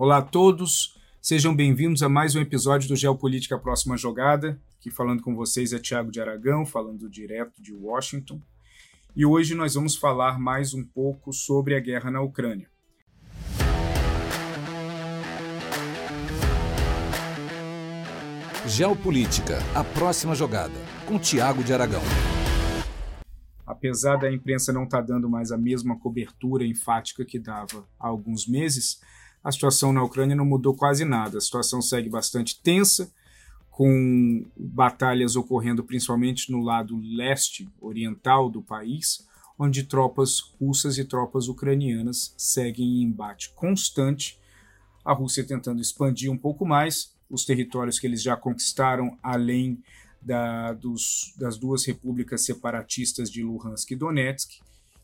Olá a todos, sejam bem-vindos a mais um episódio do Geopolítica Próxima Jogada. Aqui falando com vocês é Tiago de Aragão, falando direto de Washington. E hoje nós vamos falar mais um pouco sobre a guerra na Ucrânia. Geopolítica, a próxima jogada, com Tiago de Aragão. Apesar da imprensa não estar tá dando mais a mesma cobertura enfática que dava há alguns meses, a situação na Ucrânia não mudou quase nada. A situação segue bastante tensa, com batalhas ocorrendo principalmente no lado leste oriental do país, onde tropas russas e tropas ucranianas seguem em embate constante. A Rússia tentando expandir um pouco mais os territórios que eles já conquistaram, além da, dos, das duas repúblicas separatistas de Luhansk e Donetsk,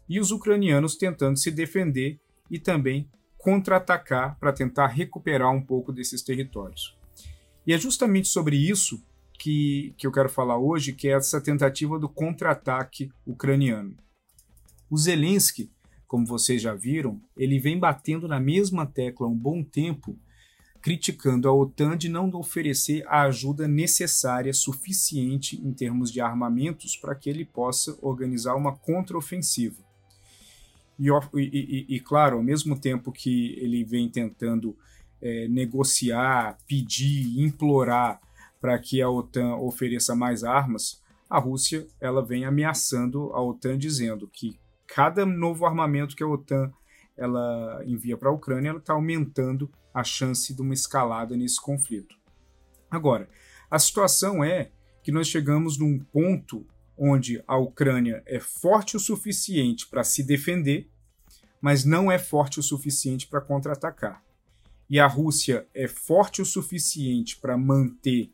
e os ucranianos tentando se defender e também contra-atacar para tentar recuperar um pouco desses territórios. E é justamente sobre isso que, que eu quero falar hoje, que é essa tentativa do contra-ataque ucraniano. O Zelensky, como vocês já viram, ele vem batendo na mesma tecla há um bom tempo, criticando a OTAN de não oferecer a ajuda necessária, suficiente em termos de armamentos, para que ele possa organizar uma contraofensiva. E, e, e, claro, ao mesmo tempo que ele vem tentando é, negociar, pedir, implorar para que a OTAN ofereça mais armas, a Rússia ela vem ameaçando a OTAN dizendo que cada novo armamento que a OTAN ela envia para a Ucrânia está aumentando a chance de uma escalada nesse conflito. Agora, a situação é que nós chegamos num ponto onde a Ucrânia é forte o suficiente para se defender, mas não é forte o suficiente para contra-atacar. E a Rússia é forte o suficiente para manter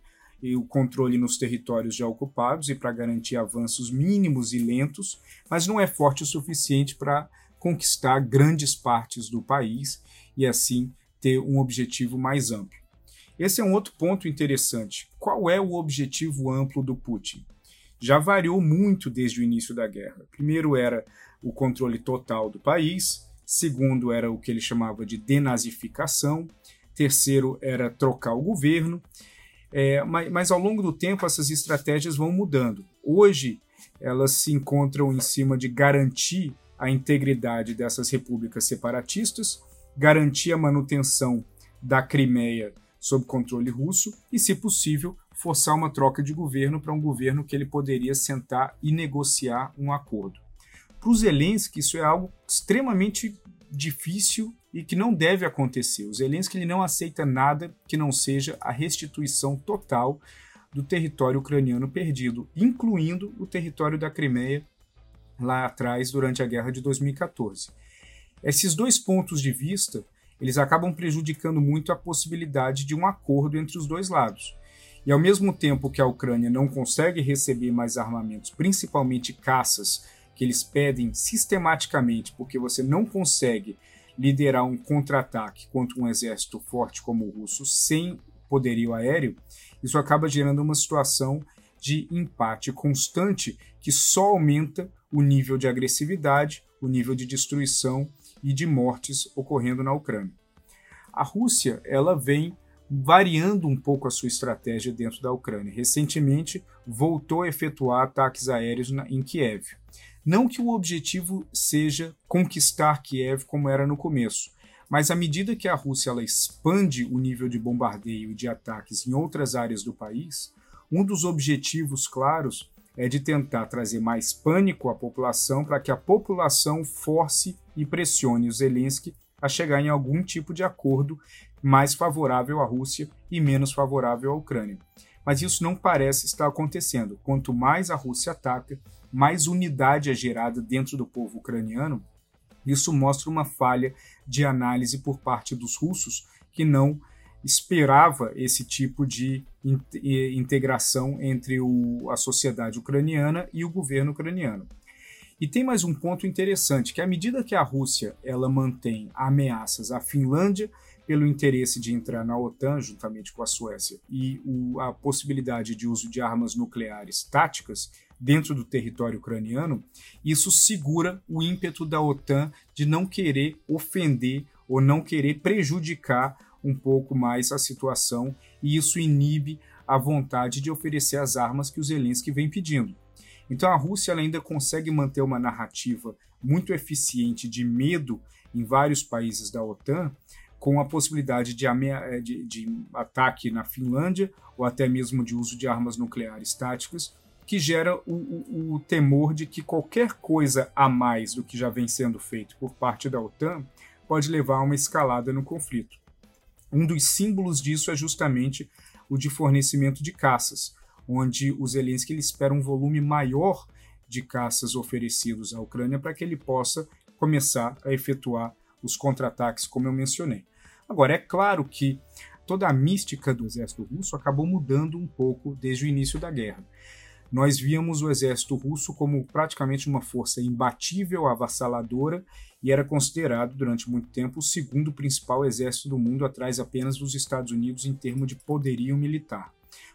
o controle nos territórios já ocupados e para garantir avanços mínimos e lentos, mas não é forte o suficiente para conquistar grandes partes do país e assim ter um objetivo mais amplo. Esse é um outro ponto interessante. Qual é o objetivo amplo do Putin? Já variou muito desde o início da guerra. Primeiro era o controle total do país, segundo era o que ele chamava de denazificação, terceiro era trocar o governo, é, mas, mas ao longo do tempo essas estratégias vão mudando. Hoje elas se encontram em cima de garantir a integridade dessas repúblicas separatistas, garantir a manutenção da Crimeia sob controle russo e, se possível, forçar uma troca de governo para um governo que ele poderia sentar e negociar um acordo. Para o Zelensky, isso é algo extremamente difícil e que não deve acontecer. O Zelensky ele não aceita nada que não seja a restituição total do território ucraniano perdido, incluindo o território da Crimeia lá atrás durante a guerra de 2014. Esses dois pontos de vista eles acabam prejudicando muito a possibilidade de um acordo entre os dois lados. E ao mesmo tempo que a Ucrânia não consegue receber mais armamentos, principalmente caças, que eles pedem sistematicamente, porque você não consegue liderar um contra-ataque contra um exército forte como o russo sem poderio aéreo, isso acaba gerando uma situação de empate constante que só aumenta o nível de agressividade, o nível de destruição e de mortes ocorrendo na Ucrânia. A Rússia ela vem variando um pouco a sua estratégia dentro da Ucrânia. Recentemente, voltou a efetuar ataques aéreos na, em Kiev. Não que o objetivo seja conquistar Kiev como era no começo, mas à medida que a Rússia ela expande o nível de bombardeio e de ataques em outras áreas do país, um dos objetivos claros é de tentar trazer mais pânico à população para que a população force e pressione o Zelensky a chegar em algum tipo de acordo mais favorável à Rússia e menos favorável à Ucrânia. Mas isso não parece estar acontecendo. Quanto mais a Rússia ataca, mais unidade é gerada dentro do povo ucraniano. Isso mostra uma falha de análise por parte dos russos que não esperava esse tipo de integração entre o, a sociedade ucraniana e o governo ucraniano. E tem mais um ponto interessante, que à medida que a Rússia ela mantém ameaças à Finlândia pelo interesse de entrar na OTAN juntamente com a Suécia e o, a possibilidade de uso de armas nucleares táticas dentro do território ucraniano, isso segura o ímpeto da OTAN de não querer ofender ou não querer prejudicar um pouco mais a situação e isso inibe a vontade de oferecer as armas que o Zelensky vem pedindo. Então a Rússia ainda consegue manter uma narrativa muito eficiente de medo em vários países da OTAN, com a possibilidade de, eh, de, de, ataque na Finlândia ou até mesmo de uso de armas nucleares táticas, que gera o, o, o, temor de que qualquer coisa a mais do que já vem sendo feito por parte da OTAN pode levar a uma escalada no conflito. Um dos símbolos disso é justamente o de fornecimento de caças, onde o Zelensky ele espera um volume maior de caças oferecidos à Ucrânia para que ele possa começar a efetuar os contra-ataques, como eu mencionei. Agora, é claro que toda a mística do exército russo acabou mudando um pouco desde o início da guerra. Nós víamos o exército russo como praticamente uma força imbatível, avassaladora, e era considerado durante muito tempo o segundo principal exército do mundo, atrás apenas dos Estados Unidos em termos de poderio militar.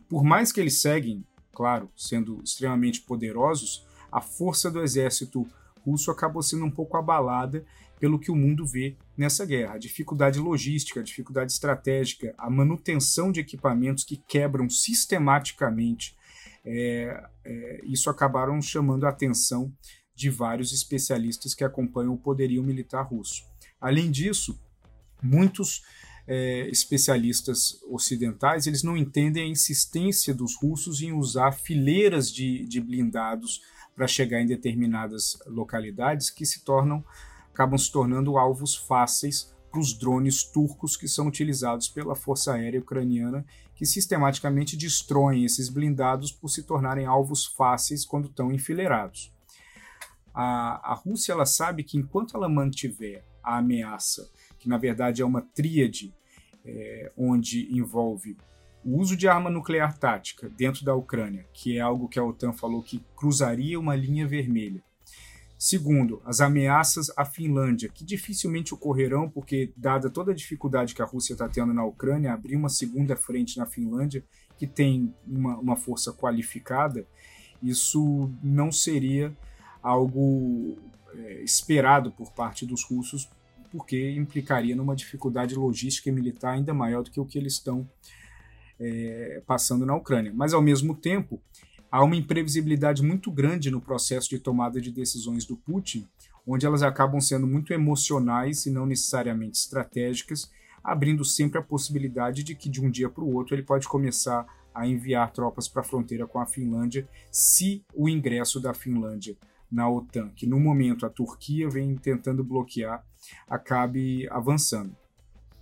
Por mais que eles seguem, claro, sendo extremamente poderosos, a força do exército russo acabou sendo um pouco abalada pelo que o mundo vê nessa guerra. A dificuldade logística, a dificuldade estratégica, a manutenção de equipamentos que quebram sistematicamente, é, é, isso acabaram chamando a atenção de vários especialistas que acompanham o poderio militar russo. Além disso, muitos é, especialistas ocidentais eles não entendem a insistência dos russos em usar fileiras de, de blindados para chegar em determinadas localidades que se tornam acabam se tornando alvos fáceis para os drones turcos que são utilizados pela Força Aérea Ucraniana, que sistematicamente destroem esses blindados por se tornarem alvos fáceis quando estão enfileirados. A, a Rússia ela sabe que enquanto ela mantiver a ameaça, que na verdade é uma tríade é, onde envolve o uso de arma nuclear tática dentro da Ucrânia, que é algo que a OTAN falou que cruzaria uma linha vermelha, Segundo, as ameaças à Finlândia, que dificilmente ocorrerão, porque, dada toda a dificuldade que a Rússia está tendo na Ucrânia, abrir uma segunda frente na Finlândia, que tem uma, uma força qualificada, isso não seria algo é, esperado por parte dos russos, porque implicaria numa dificuldade logística e militar ainda maior do que o que eles estão é, passando na Ucrânia. Mas, ao mesmo tempo, há uma imprevisibilidade muito grande no processo de tomada de decisões do Putin, onde elas acabam sendo muito emocionais e não necessariamente estratégicas, abrindo sempre a possibilidade de que de um dia para o outro ele pode começar a enviar tropas para a fronteira com a Finlândia, se o ingresso da Finlândia na OTAN, que no momento a Turquia vem tentando bloquear, acabe avançando.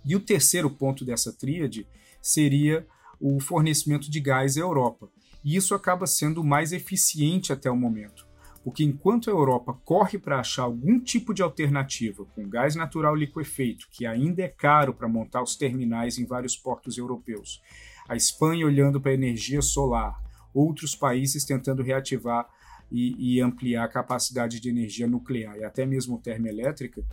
E o terceiro ponto dessa tríade seria o fornecimento de gás à Europa e isso acaba sendo mais eficiente até o momento. Porque enquanto a Europa corre para achar algum tipo de alternativa com gás natural liquefeito, que ainda é caro para montar os terminais em vários portos europeus, a Espanha olhando para a energia solar, outros países tentando reativar e, e, ampliar a capacidade de energia nuclear e até mesmo termoelétrica,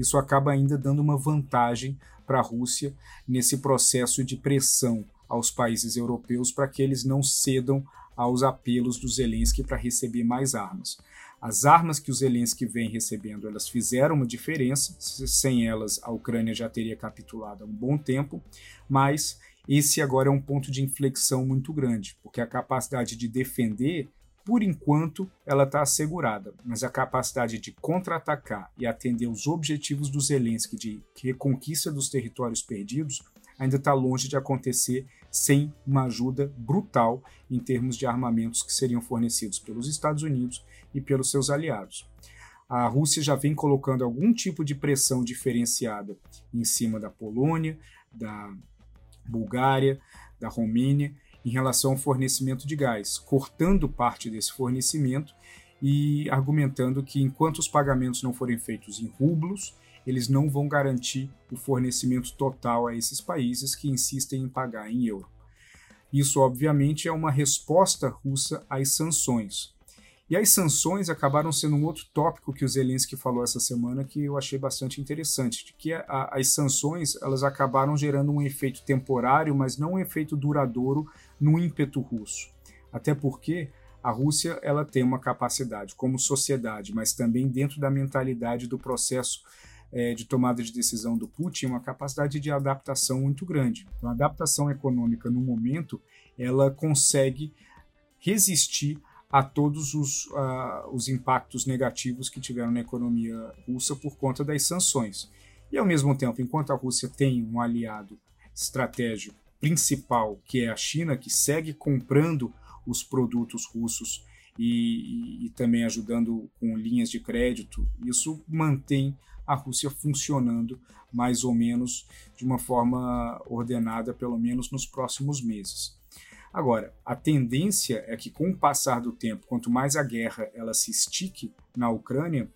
isso acaba ainda dando uma vantagem para a Rússia nesse processo de pressão aos países europeus para que eles não cedam aos apelos do Zelensky para receber mais armas. As armas que o Zelensky vem recebendo, elas fizeram uma diferença, sem elas a Ucrânia já teria capitulado há um bom tempo, mas esse agora é um ponto de inflexão muito grande, porque a capacidade de defender, por enquanto, ela está assegurada, mas a capacidade de contra-atacar e atender os objetivos do Zelensky de reconquista dos territórios perdidos ainda está longe de acontecer sem uma ajuda brutal em termos de armamentos que seriam fornecidos pelos Estados Unidos e pelos seus aliados. A Rússia já vem colocando algum tipo de pressão diferenciada em cima da Polônia, da Bulgária, da Romênia, em relação ao fornecimento de gás, cortando parte desse fornecimento e argumentando que enquanto os pagamentos não forem feitos em rublos, eles não vão garantir o fornecimento total a esses países que insistem em pagar em euro. Isso, obviamente, é uma resposta russa às sanções. E as sanções acabaram sendo um outro tópico que o Zelensky falou essa semana que eu achei bastante interessante, de que a, as sanções elas acabaram gerando um efeito temporário, mas não um efeito duradouro no ímpeto russo. Até porque a Rússia ela tem uma capacidade como sociedade, mas também dentro da mentalidade do processo é, de tomada de decisão do Putin uma capacidade de adaptação muito grande. Então, a adaptação econômica, no momento, ela consegue resistir a todos os, os impactos negativos que tiveram na economia russa por conta das sanções. E, ao mesmo tempo, enquanto a Rússia tem um aliado estratégico principal, que é a China, que segue comprando os produtos russos e, e, também ajudando com linhas de crédito, isso mantém a Rússia funcionando mais ou menos de uma forma ordenada, pelo menos nos próximos meses. Agora, a tendência é que com o passar do tempo, quanto mais a guerra ela se estique na Ucrânia,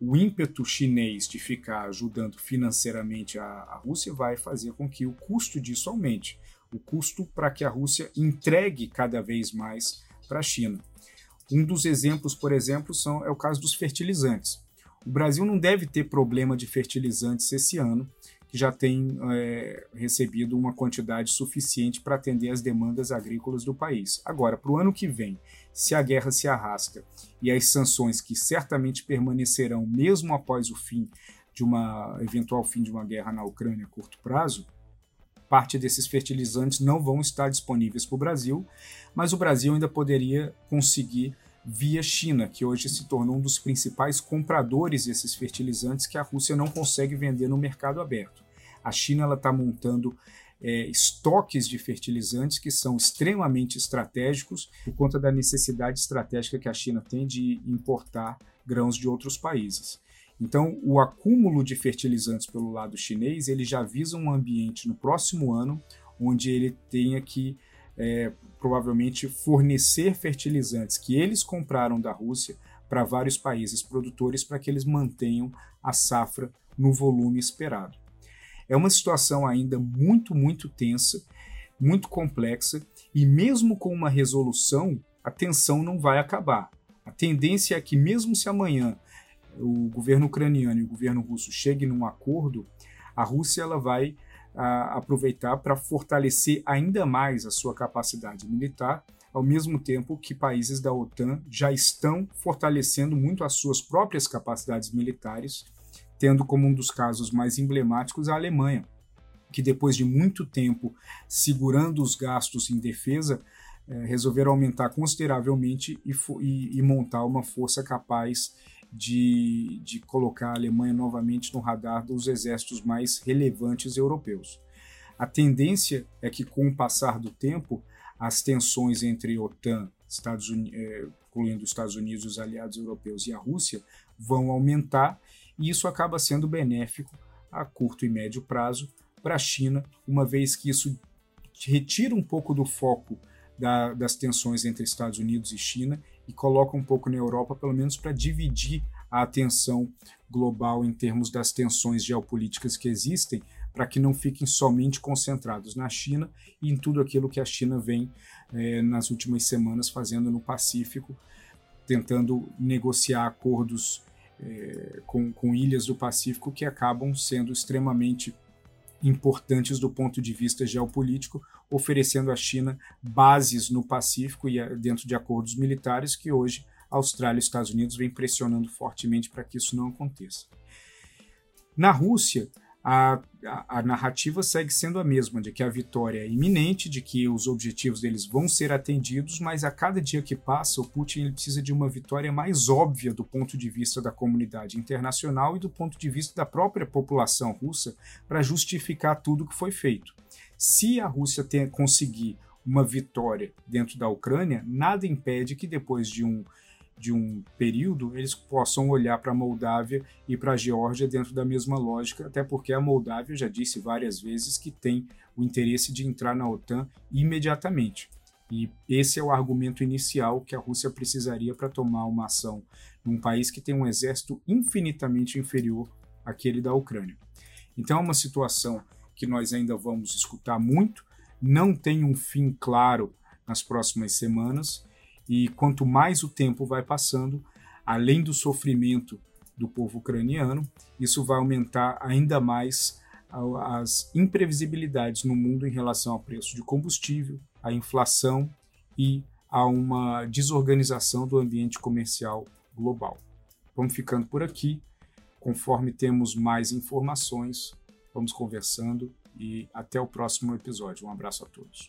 o ímpeto chinês de ficar ajudando financeiramente a, a Rússia vai fazer com que o custo disso aumente. O custo para que a Rússia entregue cada vez mais para a China. Um dos exemplos, por exemplo, são, é o caso dos fertilizantes. O Brasil não deve ter problema de fertilizantes esse ano, que já tem é, recebido uma quantidade suficiente para atender as demandas agrícolas do país. Agora, para o ano que vem, se a guerra se arrasta e as sanções que certamente permanecerão mesmo após o fim de uma eventual fim de uma guerra na Ucrânia a curto prazo, parte desses fertilizantes não vão estar disponíveis para o Brasil, mas o Brasil ainda poderia conseguir via China, que hoje se tornou um dos principais compradores desses fertilizantes que a Rússia não consegue vender no mercado aberto. A China está montando é, estoques de fertilizantes que são extremamente estratégicos por conta da necessidade estratégica que a China tem de importar grãos de outros países. Então, o acúmulo de fertilizantes pelo lado chinês ele já visa um ambiente no próximo ano onde ele tenha que é, provavelmente fornecer fertilizantes que eles compraram da Rússia para vários países produtores para que eles mantenham a safra no volume esperado. É uma situação ainda muito, muito tensa, muito complexa e mesmo com uma resolução, a tensão não vai acabar. A tendência é que mesmo se amanhã o governo ucraniano e o governo russo cheguem num acordo, a Rússia ela vai a aproveitar para fortalecer ainda mais a sua capacidade militar, ao mesmo tempo que países da OTAN já estão fortalecendo muito as suas próprias capacidades militares, tendo como um dos casos mais emblemáticos a Alemanha, que depois de muito tempo segurando os gastos em defesa, eh, resolveram aumentar consideravelmente e, e, e montar uma força capaz de, de colocar a Alemanha novamente no radar dos exércitos mais relevantes europeus. A tendência é que, com o passar do tempo, as tensões entre OTAN, Estados Unidos, é, incluindo os Estados Unidos, os aliados europeus e a Rússia, vão aumentar, e isso acaba sendo benéfico a curto e médio prazo para a China, uma vez que isso retira um pouco do foco da, das tensões entre Estados Unidos e China e coloca um pouco na Europa, pelo menos para dividir a atenção global em termos das tensões geopolíticas que existem, para que não fiquem somente concentrados na China e em tudo aquilo que a China vem eh, nas últimas semanas fazendo no Pacífico, tentando negociar acordos eh, com, com ilhas do Pacífico que acabam sendo extremamente importantes do ponto de vista geopolítico, oferecendo à China bases no Pacífico e eh, dentro de acordos militares que hoje a Austrália e os Estados Unidos vêm pressionando fortemente para que isso não aconteça. Na Rússia, a, a, a, narrativa segue sendo a mesma, de que a vitória é iminente, de que os objetivos deles vão ser atendidos, mas a cada dia que passa, o Putin precisa de uma vitória mais óbvia do ponto de vista da comunidade internacional e do ponto de vista da própria população russa para justificar tudo que foi feito. Se a Rússia conseguir uma vitória dentro da Ucrânia, nada impede que depois de um de um período, eles possam olhar para a Moldávia e para a Geórgia dentro da mesma lógica, até porque a Moldávia já disse várias vezes que tem o interesse de entrar na OTAN imediatamente. E esse é o argumento inicial que a Rússia precisaria para tomar uma ação num país que tem um exército infinitamente inferior àquele da Ucrânia. Então é uma situação que nós ainda vamos escutar muito, não tem um fim claro nas próximas semanas e quanto mais o tempo vai passando, além do sofrimento do povo ucraniano, isso vai aumentar ainda mais as imprevisibilidades no mundo em relação ao preço de combustível, à inflação e a uma desorganização do ambiente comercial global. Vamos ficando por aqui. Conforme temos mais informações, vamos conversando e até o próximo episódio. Um abraço a todos.